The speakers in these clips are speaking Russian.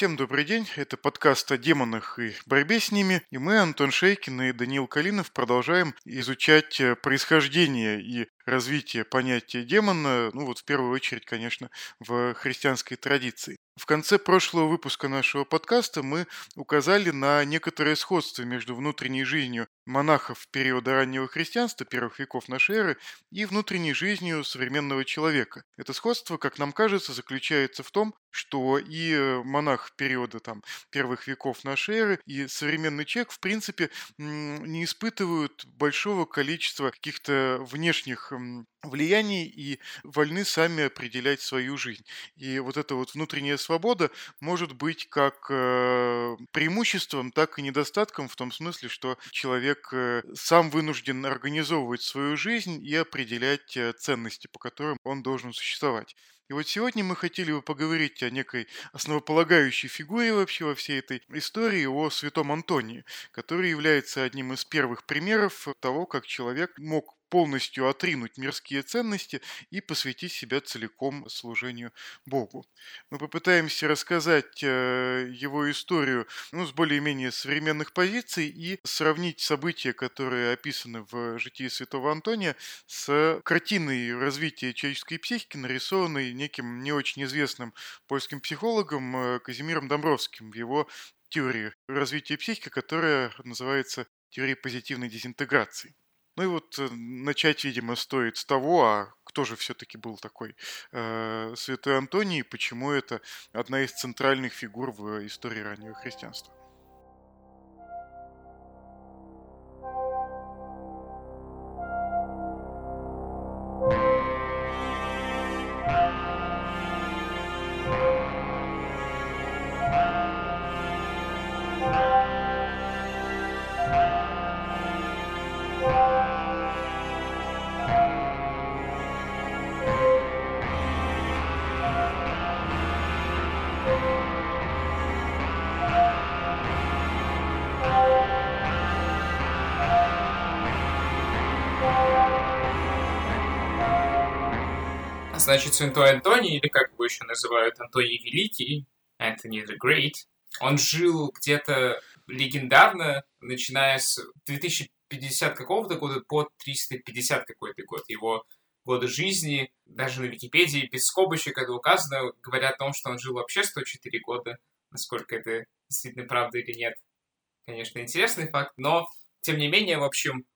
Всем добрый день, это подкаст о демонах и борьбе с ними, и мы, Антон Шейкин и Даниил Калинов, продолжаем изучать э, происхождение и развитие понятия демона, ну вот в первую очередь, конечно, в христианской традиции. В конце прошлого выпуска нашего подкаста мы указали на некоторое сходство между внутренней жизнью монахов периода раннего христианства, первых веков нашей эры, и внутренней жизнью современного человека. Это сходство, как нам кажется, заключается в том, что и э, монах периода там, первых веков нашей эры, и современный человек, в принципе, не испытывают большого количества каких-то внешних влияний и вольны сами определять свою жизнь. И вот эта вот внутренняя свобода может быть как э, преимуществом, так и недостатком в том смысле, что человек э, сам вынужден организовывать свою жизнь и определять ценности, по которым он должен существовать. И вот сегодня мы хотели бы поговорить о некой основополагающей фигуре вообще во всей этой истории, о святом Антонии, который является одним из первых примеров того, как человек мог полностью отринуть мирские ценности и посвятить себя целиком служению Богу. Мы попытаемся рассказать э, его историю ну, с более-менее современных позиций и сравнить события, которые описаны в житии святого Антония, с картиной развития человеческой психики, нарисованной неким не очень известным польским психологом э, Казимиром Домбровским в его теории развития психики, которая называется теорией позитивной дезинтеграции. Ну и вот э, начать, видимо, стоит с того, а кто же все-таки был такой э, Святой Антоний и почему это одна из центральных фигур в истории раннего христианства. Значит, святой Антоний, или как его еще называют, Антоний Великий, Антони the Great, он жил где-то легендарно, начиная с 2050 какого-то года по 350 какой-то год. Его годы жизни, даже на Википедии без скобочек это указано, говорят о том, что он жил вообще 104 года. Насколько это действительно правда или нет, конечно, интересный факт, но, тем не менее, в общем,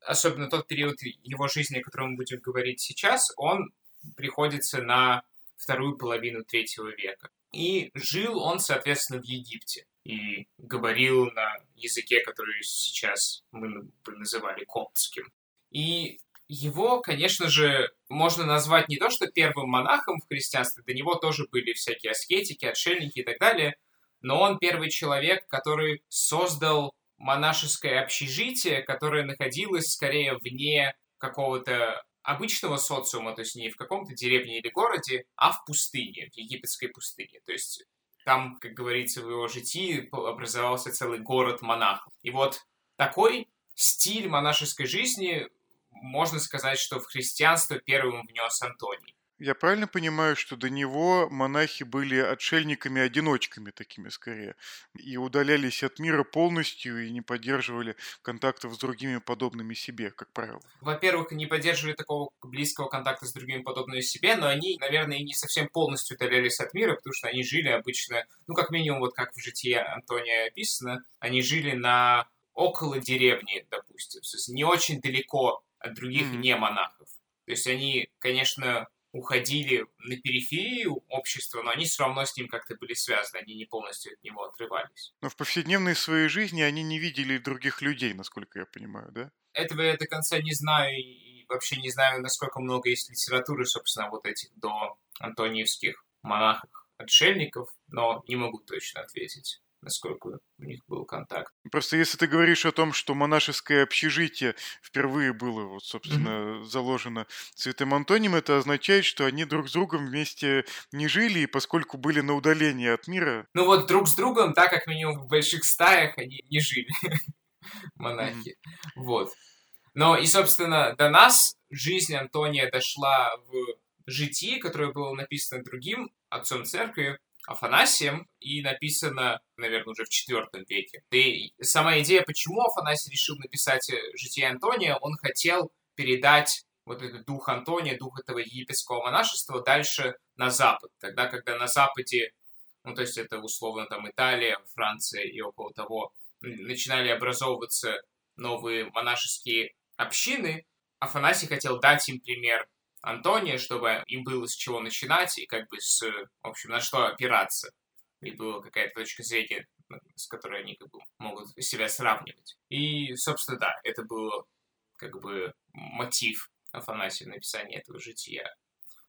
особенно тот период его жизни, о котором мы будем говорить сейчас, он приходится на вторую половину третьего века. И жил он, соответственно, в Египте и говорил на языке, который сейчас мы бы называли коптским. И его, конечно же, можно назвать не то, что первым монахом в христианстве, до него тоже были всякие аскетики, отшельники и так далее, но он первый человек, который создал монашеское общежитие, которое находилось скорее вне какого-то обычного социума, то есть не в каком-то деревне или городе, а в пустыне, в египетской пустыне. То есть там, как говорится в его житии, образовался целый город монахов. И вот такой стиль монашеской жизни, можно сказать, что в христианство первым внес Антоний. Я правильно понимаю, что до него монахи были отшельниками-одиночками такими скорее, и удалялись от мира полностью и не поддерживали контактов с другими подобными себе, как правило? Во-первых, не поддерживали такого близкого контакта с другими подобными себе, но они, наверное, и не совсем полностью удалялись от мира, потому что они жили обычно, ну, как минимум, вот как в житии Антония описано, они жили на около деревни, допустим, то есть не очень далеко от других mm-hmm. не монахов. То есть они, конечно, уходили на периферию общества, но они все равно с ним как-то были связаны, они не полностью от него отрывались. Но в повседневной своей жизни они не видели других людей, насколько я понимаю, да? Этого я до конца не знаю и вообще не знаю, насколько много есть литературы, собственно, вот этих до антониевских монахов, отшельников, но не могу точно ответить насколько у них был контакт. Просто если ты говоришь о том, что монашеское общежитие впервые было, вот, собственно, mm-hmm. заложено Святым Антонием, это означает, что они друг с другом вместе не жили, и поскольку были на удалении от мира... Ну вот друг с другом, так как минимум в больших стаях они не жили, монахи. Mm-hmm. Вот. Но и, собственно, до нас жизнь Антония дошла в житии, которое было написано другим отцом церкви, Афанасием, и написано, наверное, уже в IV веке. И сама идея, почему Афанасий решил написать «Житие Антония», он хотел передать вот этот дух Антония, дух этого египетского монашества дальше на Запад. Тогда, когда на Западе, ну, то есть это условно там Италия, Франция и около того, начинали образовываться новые монашеские общины, Афанасий хотел дать им пример Антония, чтобы им было с чего начинать и как бы с, в общем, на что опираться. И была какая-то точка зрения, с которой они как бы могут себя сравнивать. И, собственно, да, это был как бы мотив Афанасия написания этого жития.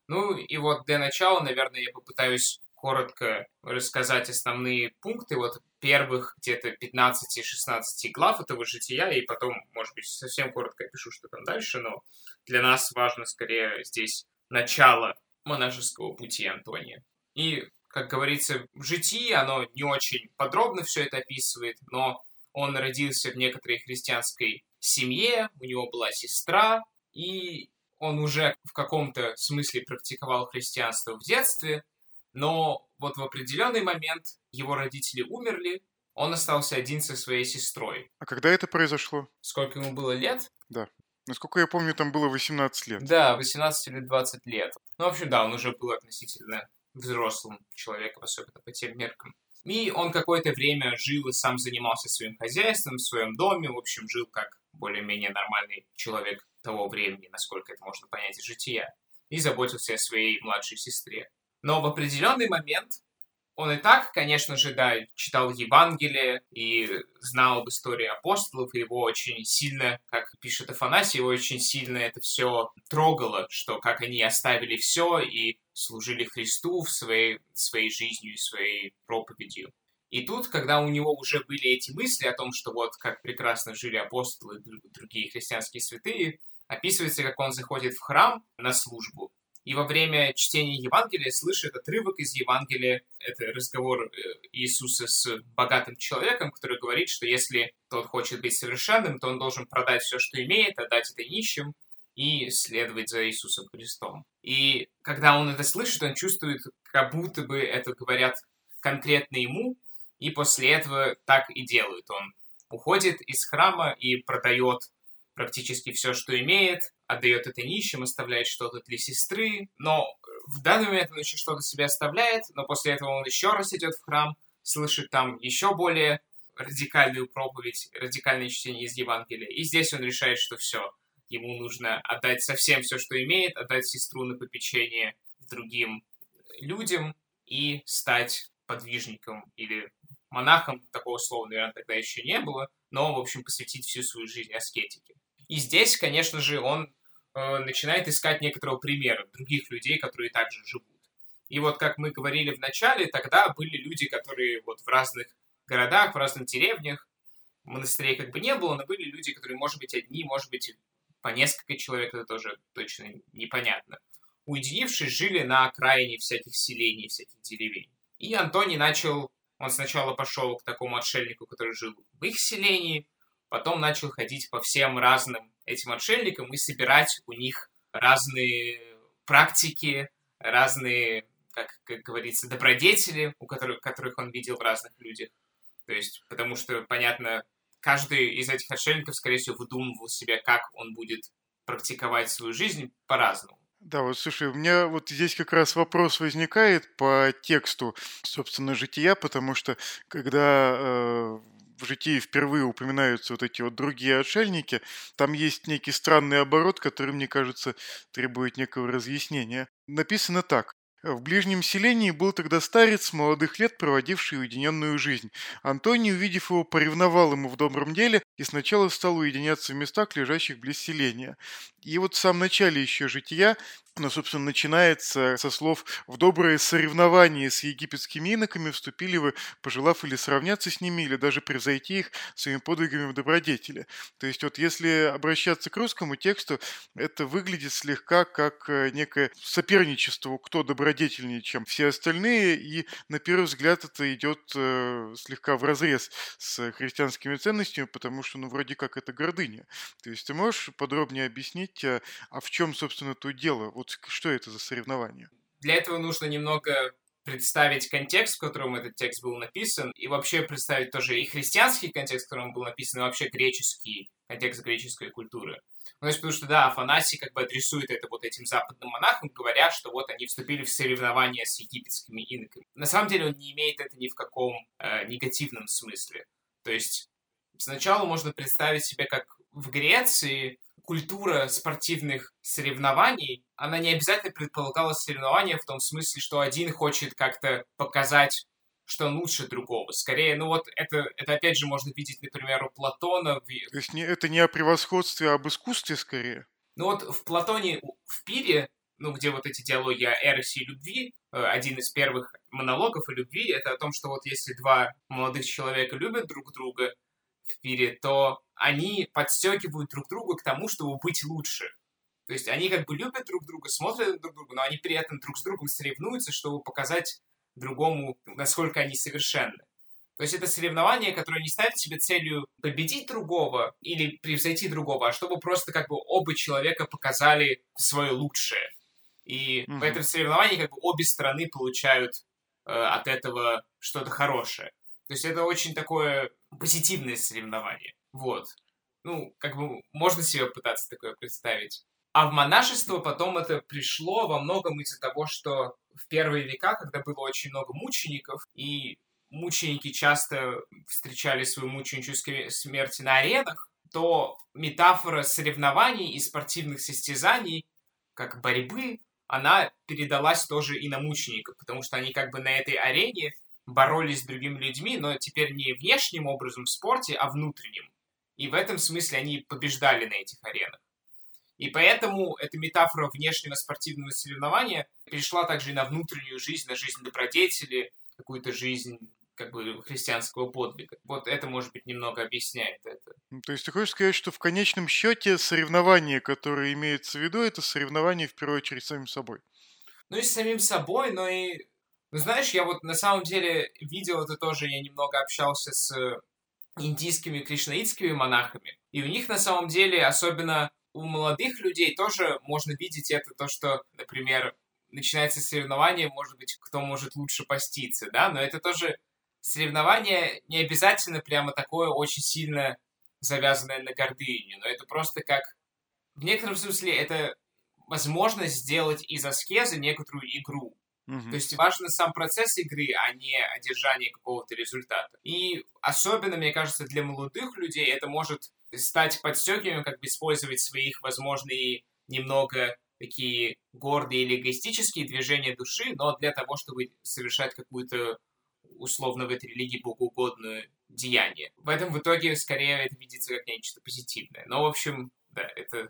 Ну и вот для начала, наверное, я попытаюсь коротко рассказать основные пункты вот первых где-то 15-16 глав этого жития, и потом, может быть, совсем коротко опишу, что там дальше, но для нас важно скорее здесь начало монашеского пути Антония. И, как говорится, в житии оно не очень подробно все это описывает, но он родился в некоторой христианской семье, у него была сестра, и он уже в каком-то смысле практиковал христианство в детстве, но вот в определенный момент его родители умерли, он остался один со своей сестрой. А когда это произошло? Сколько ему было лет? Да. Насколько я помню, там было 18 лет. Да, 18 или 20 лет. Ну, в общем, да, он уже был относительно взрослым человеком, особенно по тем меркам. И он какое-то время жил и сам занимался своим хозяйством в своем доме, в общем, жил как более-менее нормальный человек того времени, насколько это можно понять из жития, и заботился о своей младшей сестре. Но в определенный момент он и так, конечно же, да, читал Евангелие и знал об истории апостолов, и его очень сильно, как пишет Афанасий, его очень сильно это все трогало, что как они оставили все и служили Христу в своей, своей жизнью и своей проповедью. И тут, когда у него уже были эти мысли о том, что вот как прекрасно жили апостолы и другие христианские святые, описывается, как он заходит в храм на службу, и во время чтения Евангелия слышит отрывок из Евангелия. Это разговор э, Иисуса с богатым человеком, который говорит, что если тот хочет быть совершенным, то он должен продать все, что имеет, отдать это нищим и следовать за Иисусом Христом. И когда он это слышит, он чувствует, как будто бы это говорят конкретно ему, и после этого так и делает. Он уходит из храма и продает практически все, что имеет, отдает это нищим, оставляет что-то для сестры, но в данный момент он еще что-то себе оставляет, но после этого он еще раз идет в храм, слышит там еще более радикальную проповедь, радикальное чтение из Евангелия, и здесь он решает, что все, ему нужно отдать совсем все, что имеет, отдать сестру на попечение другим людям и стать подвижником или монахом, такого слова, наверное, тогда еще не было, но, в общем, посвятить всю свою жизнь аскетике. И здесь, конечно же, он э, начинает искать некоторого примера других людей, которые также живут. И вот, как мы говорили в начале, тогда были люди, которые вот в разных городах, в разных деревнях, монастырей как бы не было, но были люди, которые, может быть, одни, может быть, по несколько человек, это тоже точно непонятно. Уединившись, жили на окраине всяких селений, всяких деревень. И Антоний начал, он сначала пошел к такому отшельнику, который жил в их селении, Потом начал ходить по всем разным этим отшельникам и собирать у них разные практики, разные, как, как говорится, добродетели, у которых, которых он видел в разных людях. То есть, потому что, понятно, каждый из этих отшельников, скорее всего, выдумывал себе, как он будет практиковать свою жизнь по-разному. Да, вот слушай, у меня вот здесь как раз вопрос возникает по тексту, собственно, жития, потому что когда э, в житии впервые упоминаются вот эти вот другие отшельники, там есть некий странный оборот, который, мне кажется, требует некого разъяснения. Написано так. В ближнем селении был тогда старец молодых лет, проводивший уединенную жизнь. Антоний, увидев его, поревновал ему в добром деле и сначала стал уединяться в местах, лежащих близ селения. И вот в самом начале еще жития но, собственно, начинается со слов «В доброе соревнование с египетскими иноками вступили вы, пожелав или сравняться с ними, или даже превзойти их своими подвигами в добродетели». То есть вот если обращаться к русскому тексту, это выглядит слегка как э, некое соперничество, кто добродетельнее, чем все остальные, и на первый взгляд это идет э, слегка в разрез с христианскими ценностями, потому что, ну, вроде как это гордыня. То есть ты можешь подробнее объяснить, а, а в чем, собственно, то дело? Вот что это за соревнование? Для этого нужно немного представить контекст, в котором этот текст был написан, и вообще представить тоже и христианский контекст, в котором он был написан, и вообще греческий контекст греческой культуры. Ну, то есть, потому что, да, Афанасий как бы адресует это вот этим западным монахам, говоря, что вот они вступили в соревнования с египетскими иноками. На самом деле он не имеет это ни в каком э, негативном смысле. То есть, сначала можно представить себе, как в Греции культура спортивных соревнований, она не обязательно предполагала соревнования в том смысле, что один хочет как-то показать что он лучше другого. Скорее, ну вот это, это опять же можно видеть, например, у Платона. В... То есть не, это не о превосходстве, а об искусстве скорее? Ну вот в Платоне, в Пире, ну где вот эти диалоги о эросе и любви, э, один из первых монологов о любви, это о том, что вот если два молодых человека любят друг друга в Пире, то они подстегивают друг друга к тому, чтобы быть лучше. То есть они как бы любят друг друга, смотрят друг друга, но они при этом друг с другом соревнуются, чтобы показать другому, насколько они совершенны. То есть это соревнование, которое не ставит себе целью победить другого или превзойти другого, а чтобы просто как бы оба человека показали свое лучшее. И mm-hmm. в этом соревновании как бы обе стороны получают э, от этого что-то хорошее. То есть это очень такое позитивное соревнование. Вот. Ну, как бы можно себе пытаться такое представить. А в монашество потом это пришло во многом из-за того, что в первые века, когда было очень много мучеников, и мученики часто встречали свою мученическую смерть на аренах, то метафора соревнований и спортивных состязаний, как борьбы, она передалась тоже и на мучеников, потому что они как бы на этой арене боролись с другими людьми, но теперь не внешним образом в спорте, а внутренним. И в этом смысле они побеждали на этих аренах. И поэтому эта метафора внешнего спортивного соревнования перешла также и на внутреннюю жизнь, на жизнь добродетели, какую-то жизнь как бы христианского подвига. Вот это, может быть, немного объясняет это. Ну, то есть ты хочешь сказать, что в конечном счете соревнование, которое имеется в виду, это соревнование в первую очередь с самим собой? Ну и с самим собой, но и... Ну знаешь, я вот на самом деле видел это тоже, я немного общался с индийскими кришнаитскими монахами, и у них на самом деле, особенно у молодых людей тоже можно видеть это, то, что, например, начинается соревнование, может быть, кто может лучше поститься, да, но это тоже соревнование не обязательно прямо такое очень сильно завязанное на гордыню, но это просто как... В некотором смысле это возможность сделать из аскезы некоторую игру. То есть важен сам процесс игры, а не одержание какого-то результата. И особенно, мне кажется, для молодых людей это может стать подстегиванием, как бы использовать своих, возможные немного такие гордые или эгоистические движения души, но для того, чтобы совершать какую-то условно в этой религии богоугодное деяние. В этом в итоге скорее это видится как нечто позитивное. Но, в общем, да, это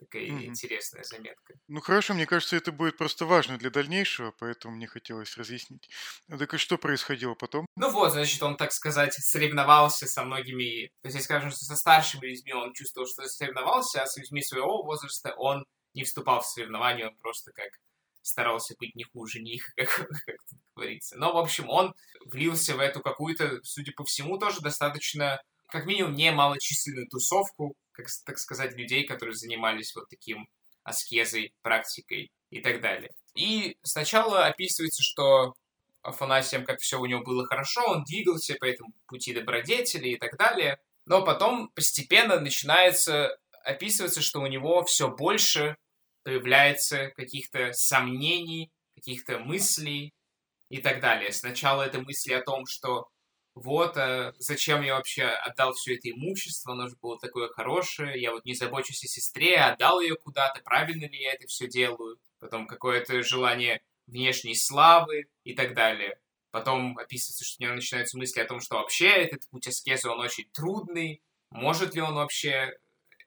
такая mm-hmm. интересная заметка. Ну хорошо, мне кажется, это будет просто важно для дальнейшего, поэтому мне хотелось разъяснить. Ну, так и что происходило потом? Ну вот, значит, он, так сказать, соревновался со многими... То есть, скажем, что со старшими людьми он чувствовал, что соревновался, а с людьми своего возраста он не вступал в соревнования, он просто как старался быть не хуже них, как, как говорится. Но, в общем, он влился в эту какую-то, судя по всему, тоже достаточно, как минимум, немалочисленную тусовку, как, так сказать, людей, которые занимались вот таким аскезой, практикой и так далее. И сначала описывается, что Афанасием, как все у него было хорошо, он двигался по этому пути добродетели и так далее. Но потом постепенно начинается описываться, что у него все больше появляется каких-то сомнений, каких-то мыслей и так далее. Сначала это мысли о том, что вот, а зачем я вообще отдал все это имущество, оно же было такое хорошее, я вот не забочусь о сестре, отдал ее куда-то, правильно ли я это все делаю, потом какое-то желание внешней славы и так далее. Потом описывается, что у него начинаются мысли о том, что вообще этот путь аскезы, он очень трудный, может ли он вообще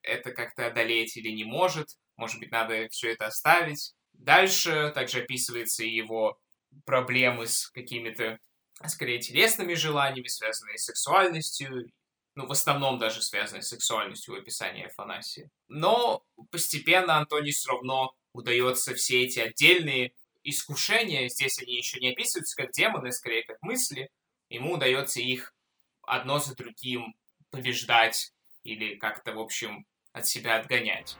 это как-то одолеть или не может, может быть, надо все это оставить. Дальше также описывается его проблемы с какими-то скорее телесными желаниями, связанные с сексуальностью, ну, в основном даже связанные с сексуальностью в описании Афанасия. Но постепенно Антоний все равно удается все эти отдельные искушения, здесь они еще не описываются как демоны, скорее как мысли, ему удается их одно за другим побеждать или как-то, в общем, от себя отгонять.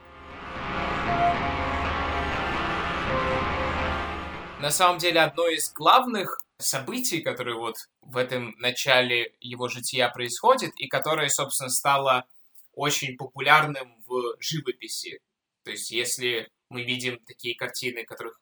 на самом деле одно из главных событий, которые вот в этом начале его жития происходит, и которое, собственно, стало очень популярным в живописи. То есть, если мы видим такие картины, которых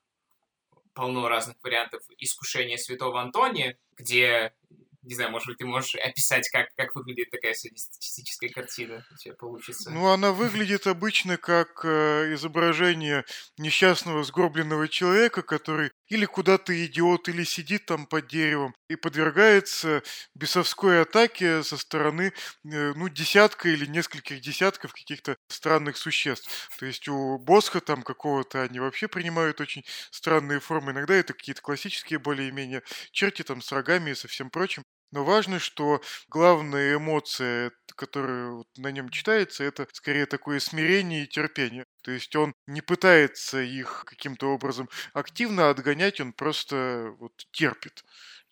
полно разных вариантов искушения святого Антония, где не знаю, может быть, ты можешь описать, как, как выглядит такая статистическая картина у тебя получится? Ну, она выглядит обычно как э, изображение несчастного сгорбленного человека, который или куда-то идет, или сидит там под деревом и подвергается бесовской атаке со стороны, э, ну, десятка или нескольких десятков каких-то странных существ. То есть у Босха там какого-то они вообще принимают очень странные формы. Иногда это какие-то классические более-менее черти там с рогами и со всем прочим. Но важно, что главная эмоция, которая на нем читается, это скорее такое смирение и терпение. То есть он не пытается их каким-то образом активно отгонять, он просто вот терпит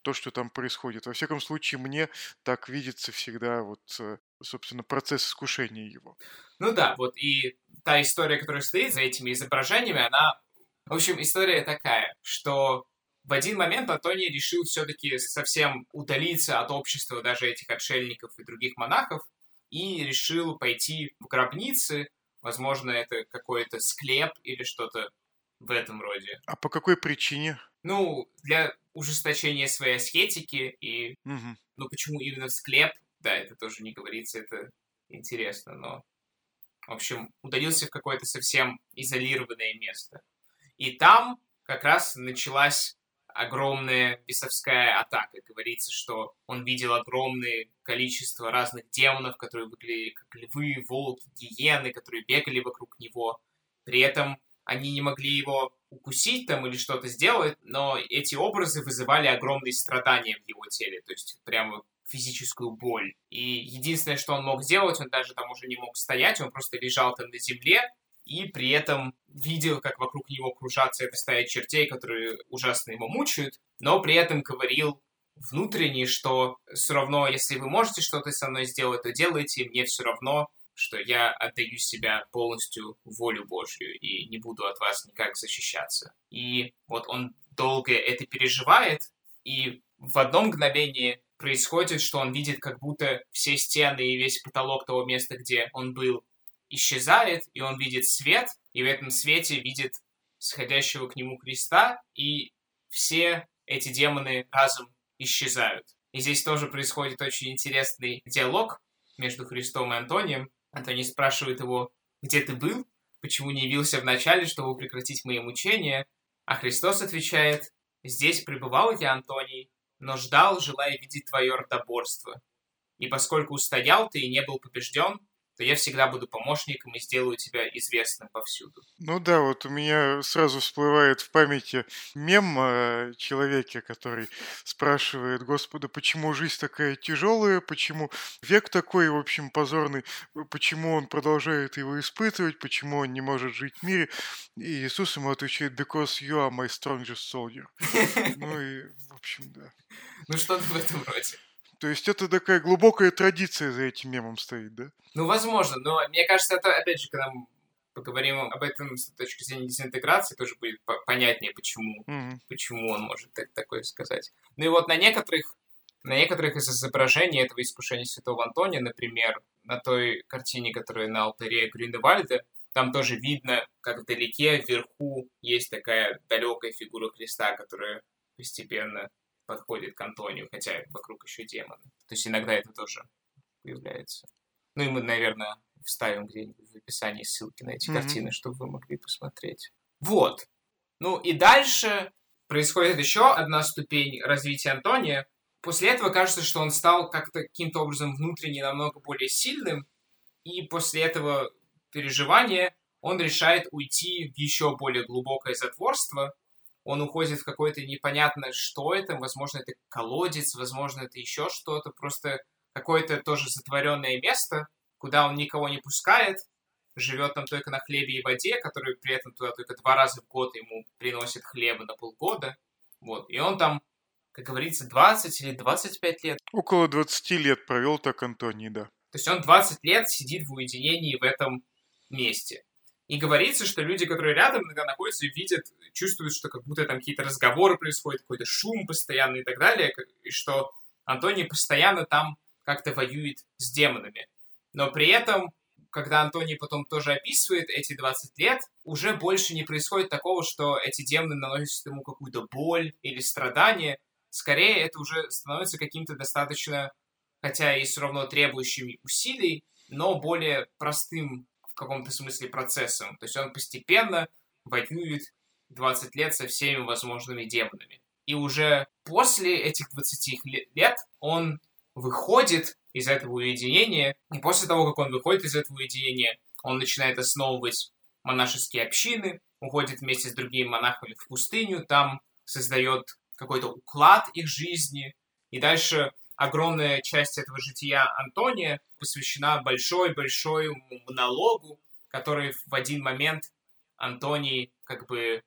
то, что там происходит. Во всяком случае, мне так видится всегда вот, э, собственно, процесс искушения его. Ну да, вот и та история, которая стоит за этими изображениями, она... В общем, история такая, что в один момент Антоний решил все-таки совсем удалиться от общества даже этих отшельников и других монахов и решил пойти в гробницы. Возможно, это какой-то склеп или что-то в этом роде. А по какой причине? Ну, для ужесточения своей аскетики и... Угу. Ну, почему именно склеп? Да, это тоже не говорится, это интересно, но... В общем, удалился в какое-то совсем изолированное место. И там как раз началась огромная бесовская атака. Говорится, что он видел огромное количество разных демонов, которые выглядели как львы, волки, гиены, которые бегали вокруг него. При этом они не могли его укусить там или что-то сделать, но эти образы вызывали огромные страдания в его теле, то есть прямо физическую боль. И единственное, что он мог сделать, он даже там уже не мог стоять, он просто лежал там на земле, и при этом видел, как вокруг него кружатся эта стая чертей, которые ужасно его мучают, но при этом говорил внутренне, что все равно, если вы можете что-то со мной сделать, то делайте, мне все равно, что я отдаю себя полностью волю Божью и не буду от вас никак защищаться. И вот он долго это переживает, и в одно мгновение происходит, что он видит, как будто все стены и весь потолок того места, где он был, исчезает, и он видит свет, и в этом свете видит сходящего к нему Христа, и все эти демоны разом исчезают. И здесь тоже происходит очень интересный диалог между Христом и Антонием. Антоний спрашивает его, где ты был, почему не явился вначале, чтобы прекратить мои мучения? А Христос отвечает, здесь пребывал я, Антоний, но ждал, желая видеть твое ротоборство. И поскольку устоял ты и не был побежден, то я всегда буду помощником и сделаю тебя известным повсюду. Ну да, вот у меня сразу всплывает в памяти мем о человеке, который спрашивает Господа, почему жизнь такая тяжелая, почему век такой, в общем, позорный, почему он продолжает его испытывать, почему он не может жить в мире. И Иисус ему отвечает, because you are my strongest soldier. Ну и, в общем, да. Ну что-то в этом роде. То есть это такая глубокая традиция за этим мемом стоит, да? Ну, возможно, но мне кажется, это, опять же, когда мы поговорим об этом с точки зрения дезинтеграции, тоже будет понятнее, почему, mm-hmm. почему он может так, такое сказать. Ну и вот на некоторых, на некоторых из изображений этого искушения Святого Антония, например, на той картине, которая на алтаре Грюневальда, там тоже видно, как вдалеке, вверху есть такая далекая фигура Христа, которая постепенно подходит к Антонию, хотя вокруг еще демоны. То есть иногда это тоже появляется. Ну и мы, наверное, вставим где-нибудь в описании ссылки на эти mm-hmm. картины, чтобы вы могли посмотреть. Вот. Ну и дальше происходит еще одна ступень развития Антония. После этого кажется, что он стал как-то каким-то образом внутренне намного более сильным, и после этого переживания он решает уйти в еще более глубокое затворство, он уходит в какое-то непонятное, что это, возможно, это колодец, возможно, это еще что-то, просто какое-то тоже затворенное место, куда он никого не пускает, живет там только на хлебе и воде, который при этом туда только два раза в год ему приносит хлеба на полгода. Вот. И он там, как говорится, 20 или 25 лет. Около 20 лет провел так Антоний, да. То есть он 20 лет сидит в уединении в этом месте. И говорится, что люди, которые рядом иногда находятся, видят, чувствуют, что как будто там какие-то разговоры происходят, какой-то шум постоянный и так далее, и что Антоний постоянно там как-то воюет с демонами. Но при этом, когда Антоний потом тоже описывает эти 20 лет, уже больше не происходит такого, что эти демоны наносят ему какую-то боль или страдание. Скорее, это уже становится каким-то достаточно, хотя и все равно требующим усилий, но более простым каком-то смысле процессом. То есть он постепенно воюет 20 лет со всеми возможными демонами. И уже после этих 20 лет он выходит из этого уединения, и после того, как он выходит из этого уединения, он начинает основывать монашеские общины, уходит вместе с другими монахами в пустыню, там создает какой-то уклад их жизни, и дальше огромная часть этого жития Антония посвящена большой-большой монологу, который в один момент Антоний как бы э,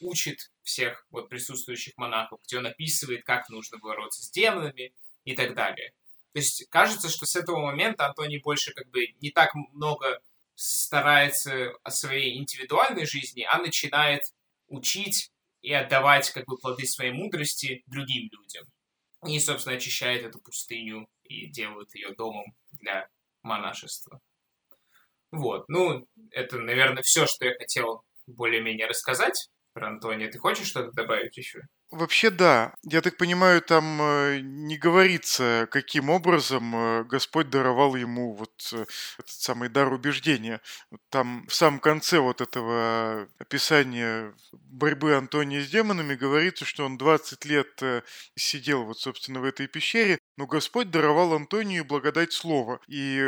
учит всех вот присутствующих монахов, где он описывает, как нужно бороться с демонами и так далее. То есть кажется, что с этого момента Антоний больше как бы не так много старается о своей индивидуальной жизни, а начинает учить и отдавать как бы плоды своей мудрости другим людям и, собственно, очищает эту пустыню и делает ее домом для монашества. Вот, ну, это, наверное, все, что я хотел более-менее рассказать про Антония. Ты хочешь что-то добавить еще? Вообще да. Я так понимаю, там э, не говорится, каким образом э, Господь даровал ему вот э, этот самый дар убеждения. Там в самом конце вот этого описания борьбы Антония с демонами говорится, что он 20 лет сидел вот, собственно, в этой пещере, но Господь даровал Антонию благодать слова. И,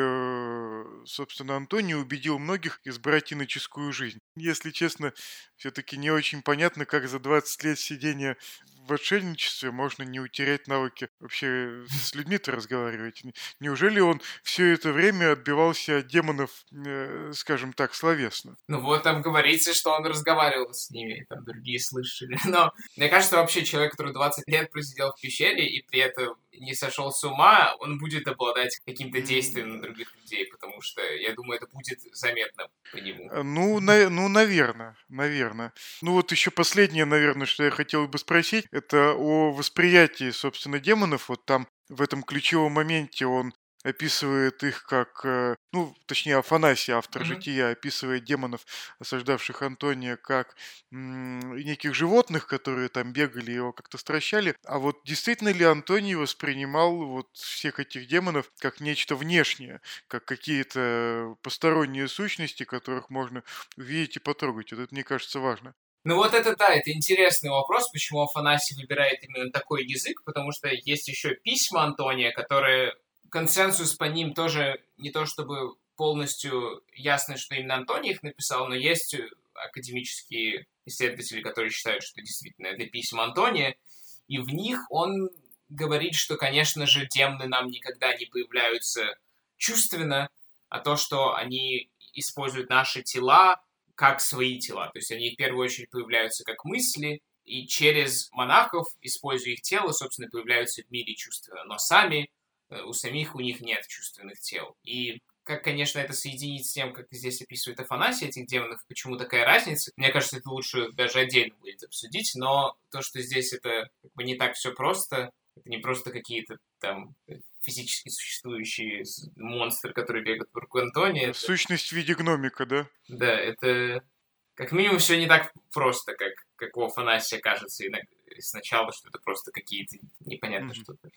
собственно, Антоний убедил многих избрать иноческую жизнь. Если честно, все-таки не очень понятно, как за 20 лет сидения в отшельничестве можно не утерять навыки вообще с людьми-то разговаривать. Неужели он все это время отбивался от демонов, э, скажем так, словесно? Ну вот там говорится, что он разговаривал с ними, там другие слышали. Но мне кажется, вообще человек, который 20 лет просидел в пещере и при этом не сошел с ума, он будет обладать каким-то действием на других людей, потому что, я думаю, это будет заметно по нему. Э, ну, на, ну, наверное, наверное. Ну вот еще последнее, наверное, что я хотел бы спросить, это о восприятии, собственно, демонов. Вот там в этом ключевом моменте он описывает их как, э, ну, точнее, Афанасий, автор mm-hmm. жития, описывает демонов, осаждавших Антония, как м- неких животных, которые там бегали, его как-то стращали. А вот действительно ли Антоний воспринимал вот всех этих демонов как нечто внешнее, как какие-то посторонние сущности, которых можно увидеть и потрогать? Вот это, мне кажется, важно. Ну вот это да, это интересный вопрос, почему Афанасий выбирает именно такой язык, потому что есть еще письма Антония, которые консенсус по ним тоже не то чтобы полностью ясно, что именно Антоний их написал, но есть академические исследователи, которые считают, что действительно это письма Антония, и в них он говорит, что, конечно же, демоны нам никогда не появляются чувственно, а то, что они используют наши тела как свои тела. То есть они в первую очередь появляются как мысли, и через монахов, используя их тело, собственно, появляются в мире чувства. Но сами, э, у самих у них нет чувственных тел. И как, конечно, это соединить с тем, как здесь описывает Афанасий этих демонов, почему такая разница, мне кажется, это лучше даже отдельно будет обсудить, но то, что здесь это как бы не так все просто, это не просто какие-то там физически существующие монстры, которые бегают вокруг Антония. Сущность в виде гномика, да? Да, это как минимум все не так просто, как, как у Афанасия кажется иногда сначала, что это просто какие-то непонятно mm-hmm. что-то.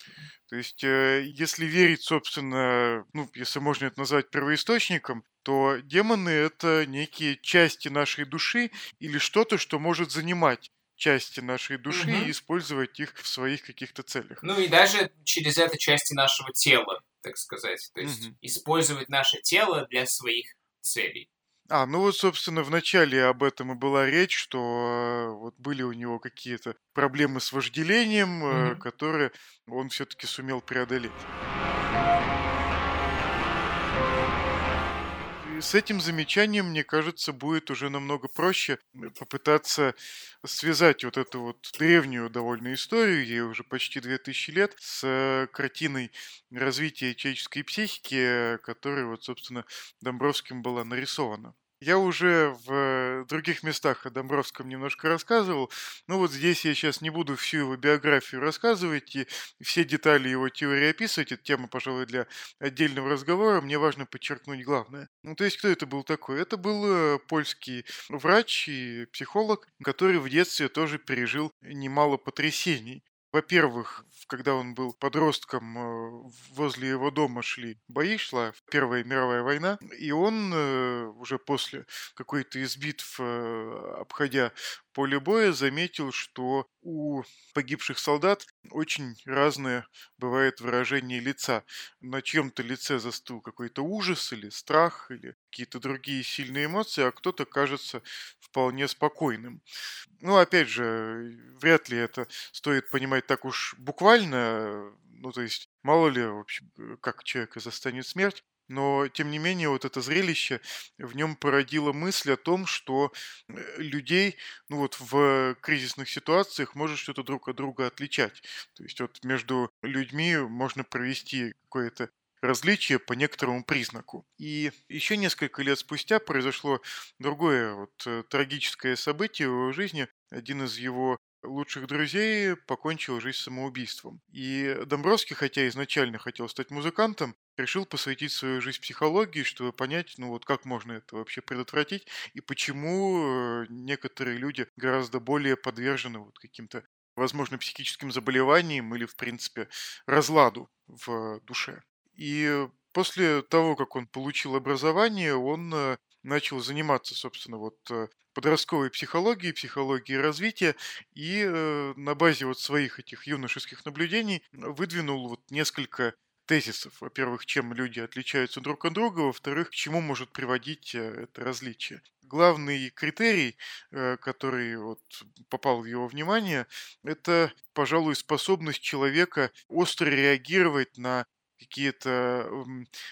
То есть, э, если верить, собственно, ну, если можно это назвать первоисточником, то демоны — это некие части нашей души или что-то, что может занимать части нашей души угу. и использовать их в своих каких-то целях. Ну и даже через это части нашего тела, так сказать. То есть угу. использовать наше тело для своих целей. А, ну вот, собственно, в начале об этом и была речь, что э, вот были у него какие-то проблемы с вожделением, mm-hmm. которые он все-таки сумел преодолеть. с этим замечанием, мне кажется, будет уже намного проще попытаться связать вот эту вот древнюю довольно историю, ей уже почти 2000 лет, с э, картиной развития человеческой психики, которая вот, собственно, Домбровским была нарисована. Я уже в других местах о Домбровском немножко рассказывал, но вот здесь я сейчас не буду всю его биографию рассказывать и все детали его теории описывать. Это тема, пожалуй, для отдельного разговора. Мне важно подчеркнуть главное. Ну, то есть, кто это был такой? Это был э, польский врач и психолог, который в детстве тоже пережил немало потрясений. Во-первых, когда он был подростком, э, возле его дома шли бои, шла Первая мировая война, и он э, уже после какой-то из битв, э, обходя поле боя, заметил, что у погибших солдат очень разное бывает выражение лица. На чьем-то лице застыл какой-то ужас или страх, или какие-то другие сильные эмоции, а кто-то кажется вполне спокойным. Ну, опять же, вряд ли это стоит понимать так уж буквально. Ну, то есть, мало ли, в общем, как человека застанет смерть. Но, тем не менее, вот это зрелище в нем породило мысль о том, что э, людей, ну вот в кризисных ситуациях может что-то друг от друга отличать. То есть вот между людьми можно провести какое-то различия по некоторому признаку. И еще несколько лет спустя произошло другое вот, э, трагическое событие в его жизни. Один из его лучших друзей покончил жизнь самоубийством. И Домбровский, хотя изначально хотел стать музыкантом, решил посвятить свою жизнь психологии, чтобы понять, ну вот как можно это вообще предотвратить и почему э, некоторые люди гораздо более подвержены вот каким-то возможно, психическим заболеваниям или, в принципе, разладу в душе. И после того, как он получил образование, он э, начал заниматься, собственно, вот э, подростковой психологией, психологией развития, и э, на базе вот своих этих юношеских наблюдений выдвинул вот несколько тезисов. Во-первых, чем люди отличаются друг от друга, во-вторых, к чему может приводить это различие. Главный критерий, который вот попал в его внимание, это, пожалуй, способность человека остро реагировать на какие-то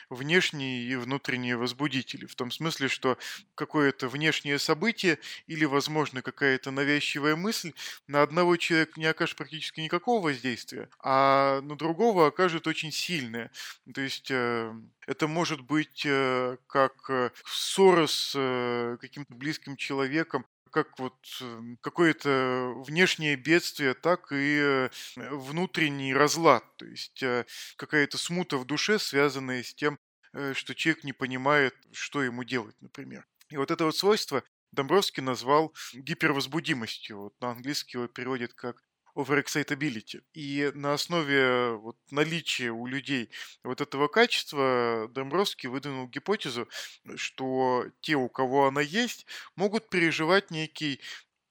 внешние и внутренние возбудители. В том смысле, что какое-то внешнее событие или, возможно, какая-то навязчивая мысль на одного человека не окажет практически никакого воздействия, а на другого окажет очень сильное. То есть э, это может быть э, как э, ссора с каким-то близким человеком, как вот эм, какое-то внешнее бедствие, так и э, внутренний разлад, то есть э, какая-то смута в душе, связанная с тем, э, что человек не понимает, что ему делать, например. И вот это вот свойство Домбровский назвал гипервозбудимостью. Вот на английский его переводит как overexcitability. И на основе вот, наличия у людей вот этого качества Домбровский выдвинул гипотезу, что те, у кого она есть, могут переживать некий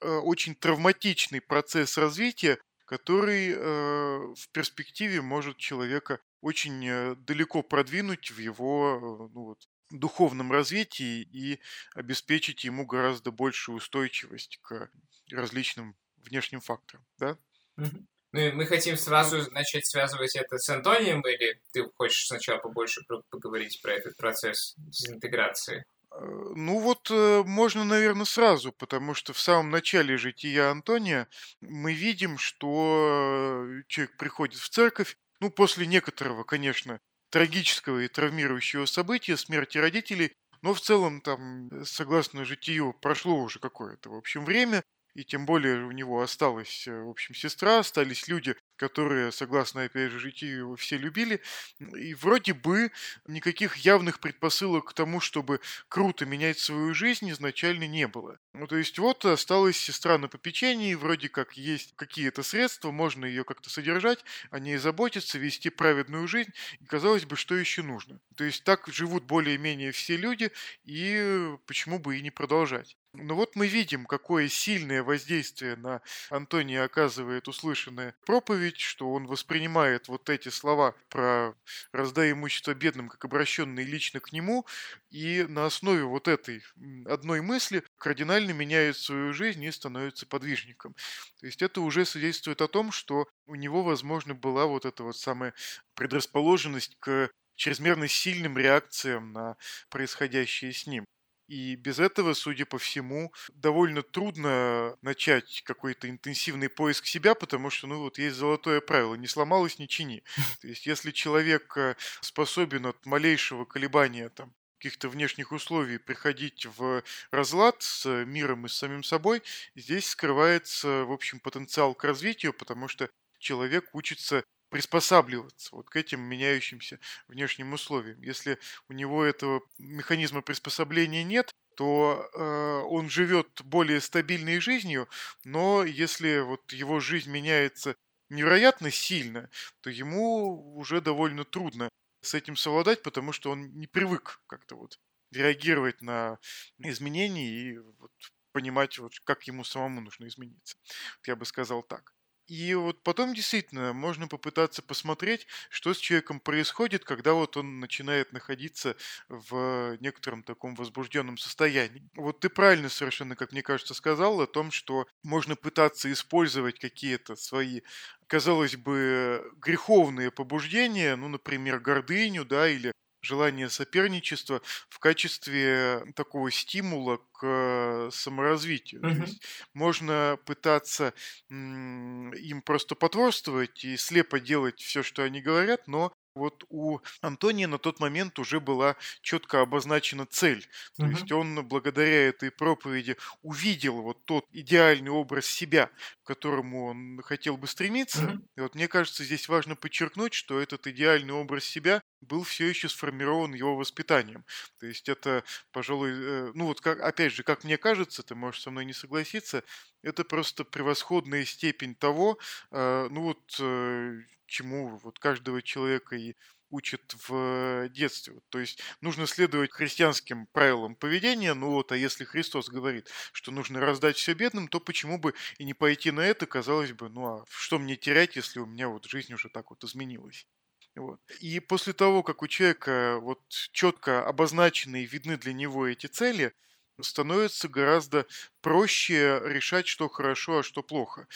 э, очень травматичный процесс развития, который э, в перспективе может человека очень э, далеко продвинуть в его ну, вот, духовном развитии и обеспечить ему гораздо большую устойчивость к различным внешним факторам. Да? Ну, мы хотим сразу начать связывать это с Антонием, или ты хочешь сначала побольше поговорить про этот процесс дезинтеграции? Э, ну вот э, можно, наверное, сразу, потому что в самом начале жития Антония мы видим, что э, человек приходит в церковь, ну, после некоторого, конечно, трагического и травмирующего события, смерти родителей, но в целом там, согласно житию, прошло уже какое-то, в общем, время, и тем более у него осталась, э, в общем, сестра, остались люди, которые, согласно, опять же, житию его все любили. И вроде бы никаких явных предпосылок к тому, чтобы круто менять свою жизнь, изначально не было. Ну, то есть вот осталась сестра на попечении, вроде как есть какие-то средства, можно ее как-то содержать, о ней заботиться, вести праведную жизнь, и казалось бы, что еще нужно. То есть так живут более-менее все люди, и почему бы и не продолжать. Ну вот мы видим, какое сильное воздействие на Антония оказывает услышанная проповедь, проповедь, что он воспринимает вот эти слова про «раздай имущество бедным» как обращенные лично к нему, и на основе вот этой одной мысли кардинально меняет свою жизнь и становится подвижником. То есть это уже свидетельствует о том, что у него, возможно, была вот эта вот самая предрасположенность к чрезмерно сильным реакциям на происходящее с ним. И без этого, судя по всему, довольно трудно начать какой-то интенсивный поиск себя, потому что, ну, вот есть золотое правило, не сломалось, не чини. То есть, если человек э, способен от малейшего колебания там, каких-то внешних условий приходить в разлад с миром и с самим собой, здесь скрывается, в общем, потенциал к развитию, потому что человек учится приспосабливаться вот к этим меняющимся внешним условиям. Если у него этого механизма приспособления нет, то э, он живет более стабильной жизнью, но если вот его жизнь меняется невероятно сильно, то ему уже довольно трудно с этим совладать, потому что он не привык как-то вот реагировать на изменения и вот понимать, вот, как ему самому нужно измениться. Вот я бы сказал так. И вот потом действительно можно попытаться посмотреть, что с человеком происходит, когда вот он начинает находиться в некотором таком возбужденном состоянии. Вот ты правильно совершенно, как мне кажется, сказал о том, что можно пытаться использовать какие-то свои казалось бы, греховные побуждения, ну, например, гордыню, да, или желание соперничества в качестве такого стимула к саморазвитию. Мгм. То есть можно пытаться им просто потворствовать и слепо делать все, что они говорят, но вот у Антония на тот момент уже была четко обозначена цель. То Мгм. есть он благодаря этой проповеди увидел вот тот идеальный образ себя, к которому он хотел бы стремиться. Мгм. И вот мне кажется, здесь важно подчеркнуть, что этот идеальный образ себя был все еще сформирован его воспитанием. То есть это, пожалуй, э, ну вот как, опять же, как мне кажется, ты можешь со мной не согласиться, это просто превосходная степень того, э, ну вот э, чему вот каждого человека и учат в детстве. Вот, То есть нужно следовать христианским правилам поведения, ну вот, а если Христос говорит, что нужно раздать все бедным, то почему бы и не пойти на это, казалось бы, ну а что мне терять, если у меня вот жизнь уже так вот изменилась. Вот. И после того, как у человека вот четко обозначены и видны для него эти цели, становится гораздо проще решать, что хорошо, а что плохо.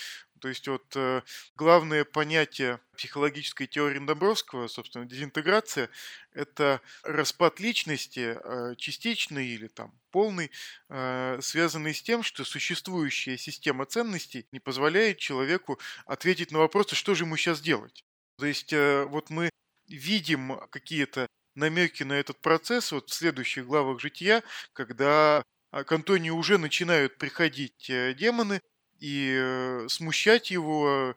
То есть вот э, главное понятие психологической теории Домбровского, собственно, дезинтеграция, это распад личности, э, частичный или там полный, э, связанный с тем, что существующая система ценностей не позволяет человеку ответить на вопросы, что же ему сейчас делать. То есть вот мы видим какие-то намеки на этот процесс вот в следующих главах жития, когда к Антонию уже начинают приходить демоны и э, смущать его,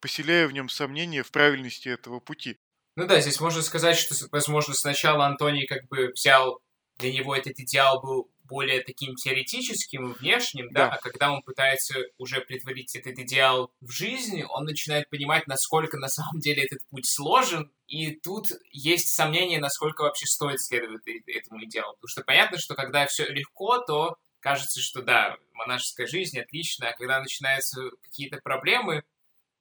поселяя в нем сомнения в правильности этого пути. Ну да, здесь можно сказать, что, возможно, сначала Антоний как бы взял, для него этот идеал был более таким теоретическим, внешним, да, Да. а когда он пытается уже притворить этот идеал в жизни, он начинает понимать, насколько на самом деле этот путь сложен, и тут есть сомнение, насколько вообще стоит следовать этому идеалу. Потому что понятно, что когда все легко, то кажется, что да, монашеская жизнь отличная, а когда начинаются какие-то проблемы,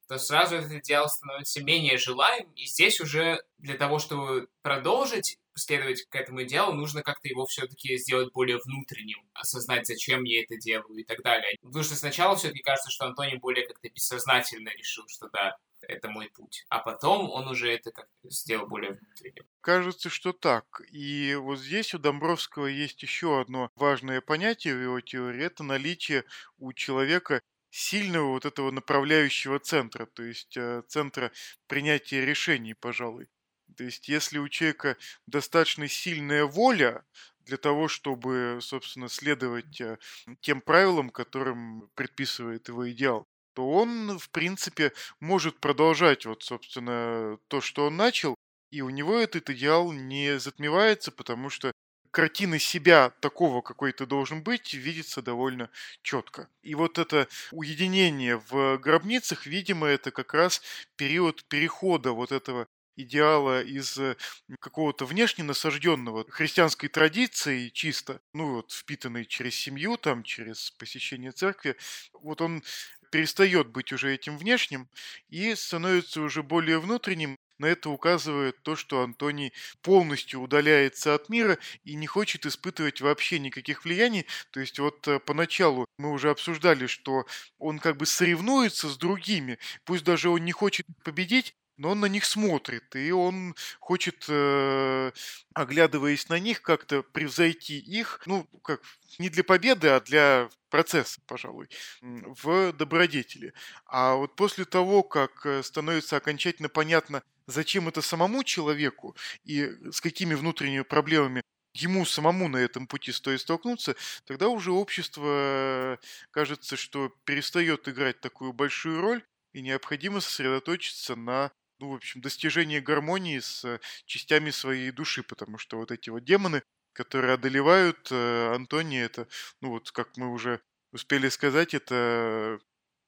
то сразу этот идеал становится менее желаем, и здесь уже для того, чтобы продолжить следовать к этому идеалу, нужно как-то его все-таки сделать более внутренним, осознать, зачем я это делаю и так далее. Потому что сначала все-таки кажется, что Антоний более как-то бессознательно решил, что да, это мой путь. А потом он уже это как-то сделал более внутренним. Кажется, что так. И вот здесь у Домбровского есть еще одно важное понятие в его теории. Это наличие у человека сильного вот этого направляющего центра, то есть э, центра принятия решений, пожалуй. То есть если у человека достаточно сильная воля для того, чтобы, собственно, следовать э, тем правилам, которым предписывает его идеал, то он, в принципе, может продолжать вот, собственно, то, что он начал, и у него этот идеал не затмевается, потому что картина себя такого, какой ты должен быть, видится довольно четко. И вот это уединение в гробницах, видимо, это как раз период перехода вот этого идеала из э, какого-то внешне насажденного христианской традиции чисто, ну вот впитанный через семью, там, через посещение церкви, вот он перестает быть уже этим внешним и становится уже более внутренним. На это указывает то, что Антоний полностью удаляется от мира и не хочет испытывать вообще никаких влияний. То есть вот э, поначалу мы уже обсуждали, что он как бы соревнуется с другими, пусть даже он не хочет победить, но он на них смотрит, и он хочет, э, оглядываясь на них, как-то превзойти их, ну, как не для победы, а для процесса, пожалуй, в добродетели. А вот после того, как э, становится окончательно понятно, зачем это самому человеку и с какими внутренними проблемами ему самому на этом пути стоит столкнуться, тогда уже общество, кажется, что перестает играть такую большую роль, и необходимо сосредоточиться на ну, в общем, достижении гармонии с частями своей души, потому что вот эти вот демоны, которые одолевают э, Антония, это, ну вот, как мы уже успели сказать, это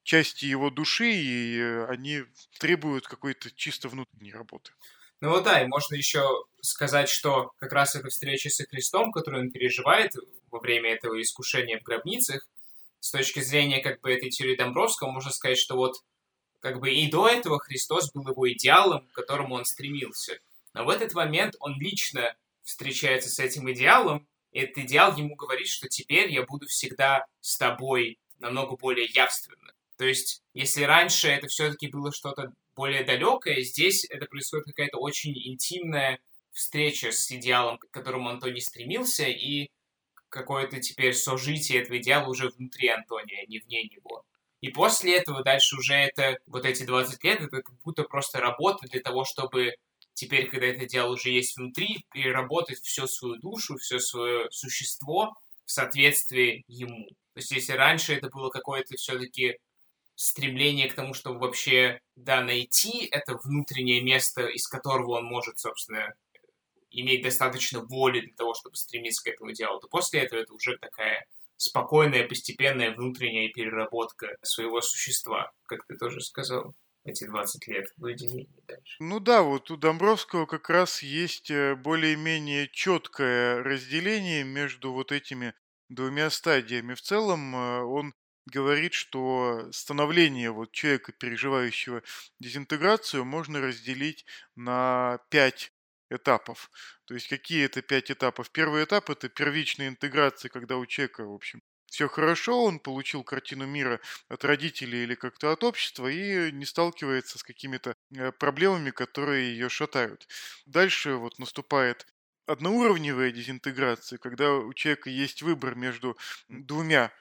части его души, и они требуют какой-то чисто внутренней работы. Ну вот да, и можно еще сказать, что как раз эта встреча со Христом, которую он переживает во время этого искушения в гробницах, с точки зрения как бы этой теории Домбровского, можно сказать, что вот как бы и до этого Христос был его идеалом, к которому он стремился. Но в этот момент он лично встречается с этим идеалом, и этот идеал ему говорит, что теперь я буду всегда с тобой намного более явственно. То есть, если раньше это все-таки было что-то более далекое, здесь это происходит какая-то очень интимная встреча с идеалом, к которому Антоний стремился, и какое-то теперь сожитие этого идеала уже внутри Антония, а не вне него. И после этого дальше уже это, вот эти 20 лет, это как будто просто работа для того, чтобы теперь, когда это дело уже есть внутри, переработать всю свою душу, все свое существо в соответствии ему. То есть если раньше это было какое-то все-таки стремление к тому, чтобы вообще, да, найти это внутреннее место, из которого он может, собственно, иметь достаточно воли для того, чтобы стремиться к этому делу, то после этого это уже такая спокойная, постепенная внутренняя переработка своего существа, как ты тоже сказал эти 20 лет в уединении дальше. Ну да, вот у Домбровского как раз есть э, более-менее четкое разделение между вот этими двумя стадиями. В целом э, он говорит, что становление вот человека, переживающего дезинтеграцию, можно разделить на пять этапов. То есть какие это пять этапов? Первый этап это первичная интеграция, когда у человека, в общем, все хорошо, он получил картину мира от родителей или как-то от общества и не сталкивается с какими-то э, проблемами, которые ее шатают. Дальше вот наступает одноуровневая дезинтеграция, когда у человека есть выбор между двумя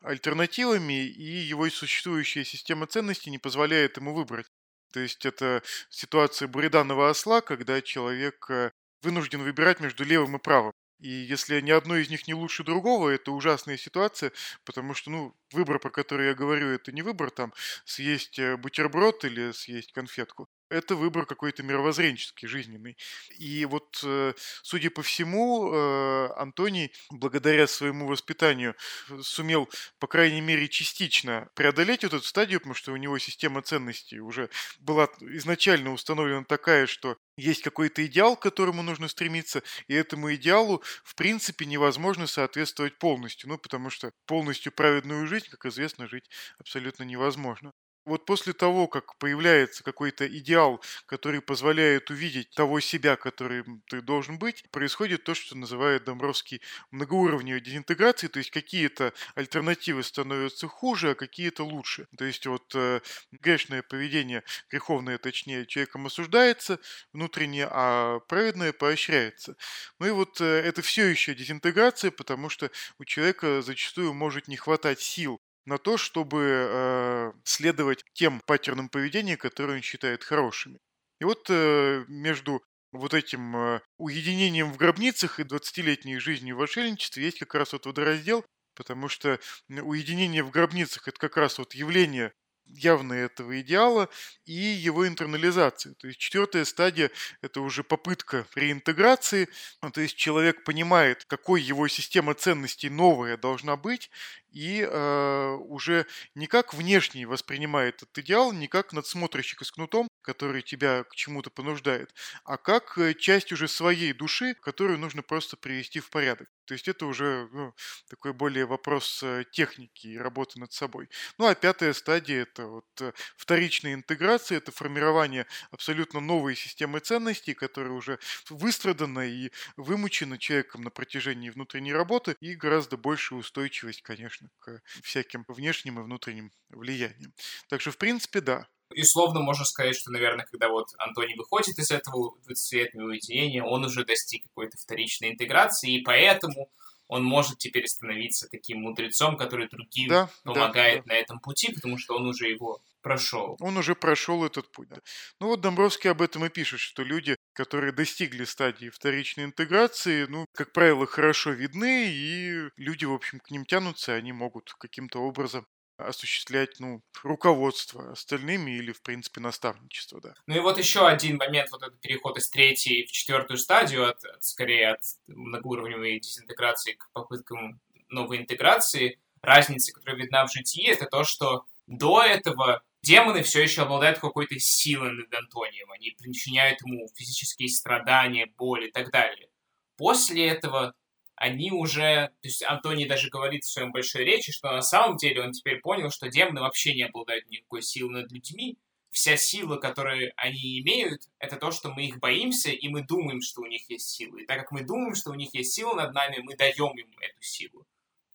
альтернативами, и его существующая система ценностей не позволяет ему выбрать. То есть это ситуация буриданного осла, когда человек э, вынужден выбирать между левым и правым. И если ни одно из них не лучше другого, это ужасная ситуация, потому что, ну, выбор, про который я говорю, это не выбор там съесть э, бутерброд или съесть конфетку это выбор какой-то мировоззренческий, жизненный. И вот, э, судя по всему, э, Антоний, благодаря своему воспитанию, сумел, по крайней мере, частично преодолеть вот эту стадию, потому что у него система ценностей уже была изначально установлена такая, что есть какой-то идеал, к которому нужно стремиться, и этому идеалу, в принципе, невозможно соответствовать полностью, ну, потому что полностью праведную жизнь, как известно, жить абсолютно невозможно вот после того, как появляется какой-то идеал, который позволяет увидеть того себя, которым ты должен быть, происходит то, что называют Домбровский многоуровневой дезинтеграцией, то есть какие-то альтернативы становятся хуже, а какие-то лучше. То есть вот э, грешное поведение, греховное точнее, человеком осуждается внутренне, а праведное поощряется. Ну и вот э, это все еще дезинтеграция, потому что у человека зачастую может не хватать сил на то, чтобы э, следовать тем паттернам поведения, которые он считает хорошими. И вот э, между вот этим э, уединением в гробницах и 20-летней жизнью в отшельничестве есть как раз вот водораздел, потому что уединение в гробницах это как раз вот явление явное этого идеала и его интернализации. То есть четвертая стадия – это уже попытка реинтеграции, ну, то есть человек понимает, какой его система ценностей новая должна быть, и э, уже не как внешний воспринимает этот идеал, не как надсмотрщик с кнутом, который тебя к чему-то понуждает, а как э, часть уже своей души, которую нужно просто привести в порядок. То есть это уже ну, такой более вопрос э, техники и работы над собой. Ну а пятая стадия это вот э, вторичная интеграция, это формирование абсолютно новой системы ценностей, которая уже выстрадана и вымучена человеком на протяжении внутренней работы и гораздо большая устойчивость, конечно конечно, к всяким внешним и внутренним влияниям. Так что, в принципе, да. И условно можно сказать, что, наверное, когда вот Антоний выходит из этого 20-летнего уединения, он уже достиг какой-то вторичной интеграции, и поэтому он может теперь становиться таким мудрецом, который другим да, помогает да, да. на этом пути, потому что он уже его прошел. Он уже прошел этот путь. Да. Ну вот Домбровский об этом и пишет, что люди, которые достигли стадии вторичной интеграции, ну, как правило, хорошо видны, и люди, в общем, к ним тянутся, они могут каким-то образом осуществлять, ну, руководство остальными или, в принципе, наставничество, да. Ну и вот еще один момент, вот этот переход из третьей в четвертую стадию, от, от скорее от многоуровневой дезинтеграции к попыткам новой интеграции, разница, которая видна в житии, это то, что до этого демоны все еще обладают какой-то силой над Антонием, они причиняют ему физические страдания, боль и так далее. После этого они уже, то есть Антоний даже говорит в своем большой речи, что на самом деле он теперь понял, что демоны вообще не обладают никакой силой над людьми. Вся сила, которую они имеют, это то, что мы их боимся, и мы думаем, что у них есть сила. И так как мы думаем, что у них есть сила над нами, мы даем им эту силу.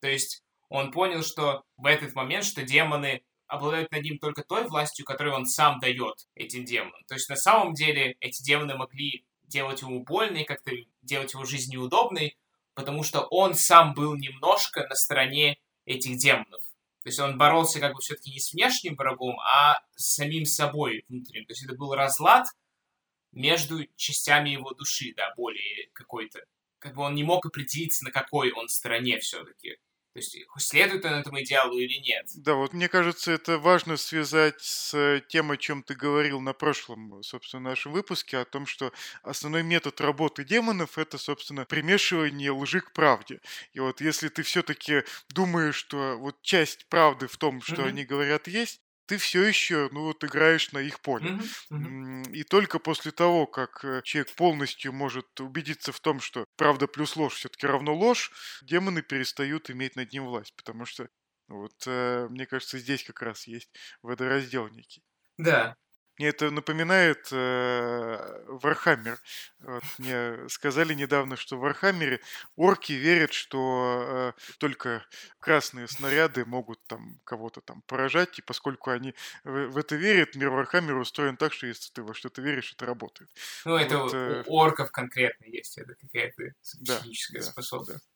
То есть он понял, что в этот момент, что демоны обладают над ним только той властью, которую он сам дает этим демонам. То есть на самом деле эти демоны могли делать ему больно и как-то делать его жизнь неудобной, потому что он сам был немножко на стороне этих демонов. То есть он боролся как бы все-таки не с внешним врагом, а с самим собой внутренним. То есть это был разлад между частями его души, да, более какой-то. Как бы он не мог определиться, на какой он стороне все-таки. То есть следует он этому идеалу или нет? Да, вот мне кажется, это важно связать с тем, о чем ты говорил на прошлом, собственно, нашем выпуске, о том, что основной метод работы демонов это, собственно, примешивание лжи к правде. И вот если ты все-таки думаешь, что вот часть правды в том, что mm-hmm. они говорят, есть, ты все еще, ну вот, играешь на их поле. Mm-hmm. Mm-hmm. И только после того, как э, человек полностью может убедиться в том, что правда плюс ложь все-таки равно ложь, демоны перестают иметь над ним власть, потому что вот, э, мне кажется, здесь как раз есть водораздел некий. Да, мне это напоминает э, Warhammer. Вот, мне сказали недавно, что в Warhammer е орки верят, что э, только красные снаряды могут там кого-то там поражать, и поскольку они в, в это верят, мир Warhammer а устроен так, что если ты во что-то веришь, это работает. Ну, это вот, э... у орков конкретно есть, это какая-то психическая да, способность. Да.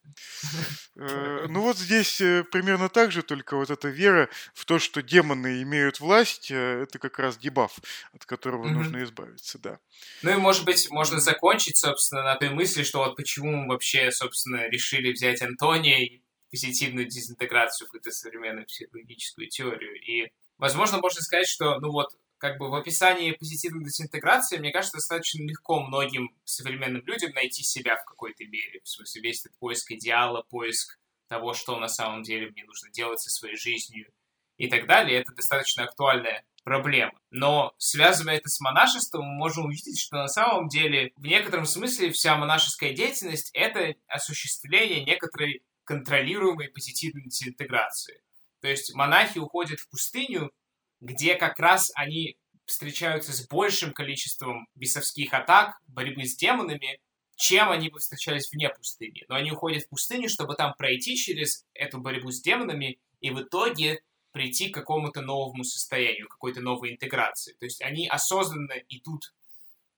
Э, ну вот здесь э, примерно так же, только вот эта вера в то, что демоны имеют власть, э, это как раз debuff, от которого mm-hmm. нужно избавиться, да. Ну и, может быть, можно закончить, собственно, на той мысли, что вот почему мы вообще, собственно, решили взять Антония и позитивную дезинтеграцию, какую-то современную психологическую теорию. И, возможно, можно сказать, что, ну вот, как бы в описании позитивной дезинтеграции, мне кажется, достаточно легко многим современным людям найти себя в какой-то мере. В смысле, весь этот поиск идеала, поиск того, что на самом деле мне нужно делать со своей жизнью и так далее, это достаточно актуальная проблема. Но связывая это с монашеством, мы можем увидеть, что на самом деле в некотором смысле вся монашеская деятельность — это осуществление некоторой контролируемой позитивной дезинтеграции. То есть монахи уходят в пустыню, где как раз они встречаются с большим количеством бесовских атак, борьбы с демонами, чем они бы встречались вне пустыни. Но они уходят в пустыню, чтобы там пройти через эту борьбу с демонами и в итоге прийти к какому-то новому состоянию, какой-то новой интеграции. То есть они осознанно идут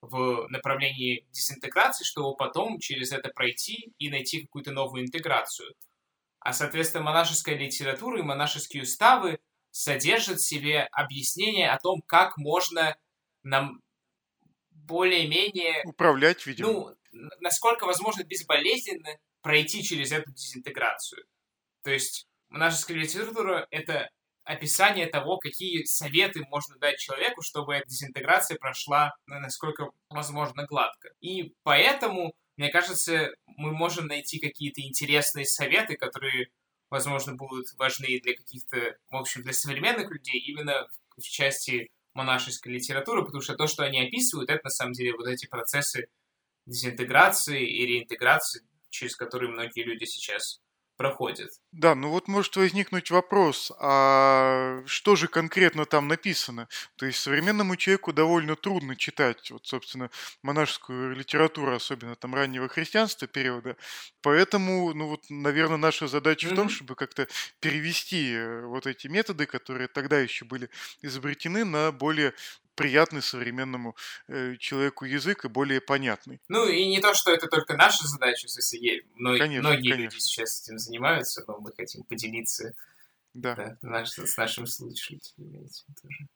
в направлении дезинтеграции, чтобы потом через это пройти и найти какую-то новую интеграцию. А, соответственно, монашеская литература и монашеские уставы содержит в себе объяснение о том, как можно нам более-менее... Управлять, видимо. Ну, насколько возможно безболезненно пройти через эту дезинтеграцию. То есть монашеская литература — это описание того, какие советы можно дать человеку, чтобы эта дезинтеграция прошла ну, насколько возможно гладко. И поэтому, мне кажется, мы можем найти какие-то интересные советы, которые возможно, будут важны для каких-то, в общем, для современных людей именно в, части монашеской литературы, потому что то, что они описывают, это на самом деле вот эти процессы дезинтеграции и реинтеграции, через которые многие люди сейчас проходит. Да, ну вот может возникнуть вопрос, а что же конкретно там написано? То есть современному человеку довольно трудно читать, вот, собственно, монашескую литературу, особенно там раннего христианства периода. Поэтому, ну вот, наверное, наша задача mm-hmm. в том, чтобы как-то перевести э, вот эти методы, которые тогда еще были изобретены, на более приятный современному э, человеку язык и более понятный. Ну и не то, что это только наша задача, в смысле, мно... конечно, многие конечно. люди сейчас этим занимаются, но мы хотим поделиться да. Да, наш, с нашим слушателями тоже.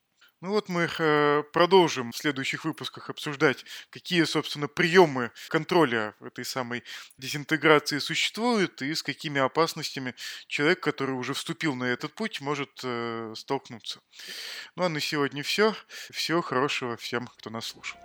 Ну вот мы э, продолжим в следующих выпусках обсуждать, какие, собственно, приемы контроля этой самой дезинтеграции существуют и с какими опасностями человек, который уже вступил на этот путь, может э, столкнуться. Ну а на сегодня все. Всего хорошего всем, кто нас слушал.